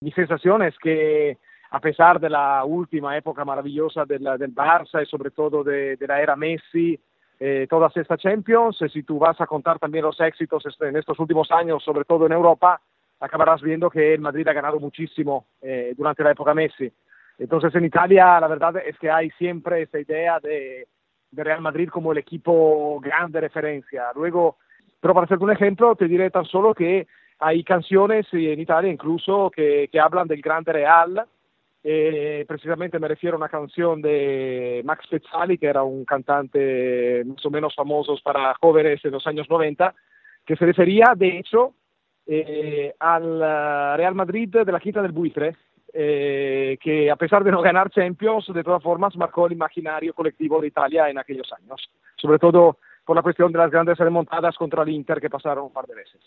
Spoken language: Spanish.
mi sensación es que a pesar de la última época maravillosa del, Barça y sobre todo de, la era Messi, eh, todas estas Champions, si tú vas a contar también los éxitos en estos últimos años, sobre todo en Europa, acabarás viendo que el Madrid ha ganado muchísimo eh, durante la época Messi. Entonces en Italia la verdad es que hay siempre esa idea de, de Real Madrid como el equipo grande referencia. Luego, pero para hacerte un ejemplo, te diré tan solo que hay canciones en Italia incluso que, que hablan del grande Real, eh, precisamente me refiero a una canción de Max Pezzali, que era un cantante más o menos famoso para jóvenes en los años 90, que se refería, de hecho, eh, al Real Madrid de la Quinta del Buitre, eh, que a pesar de no ganar Champions, de todas formas marcó el imaginario colectivo de Italia en aquellos años, sobre todo por la cuestión de las grandes remontadas contra el Inter que pasaron un par de veces.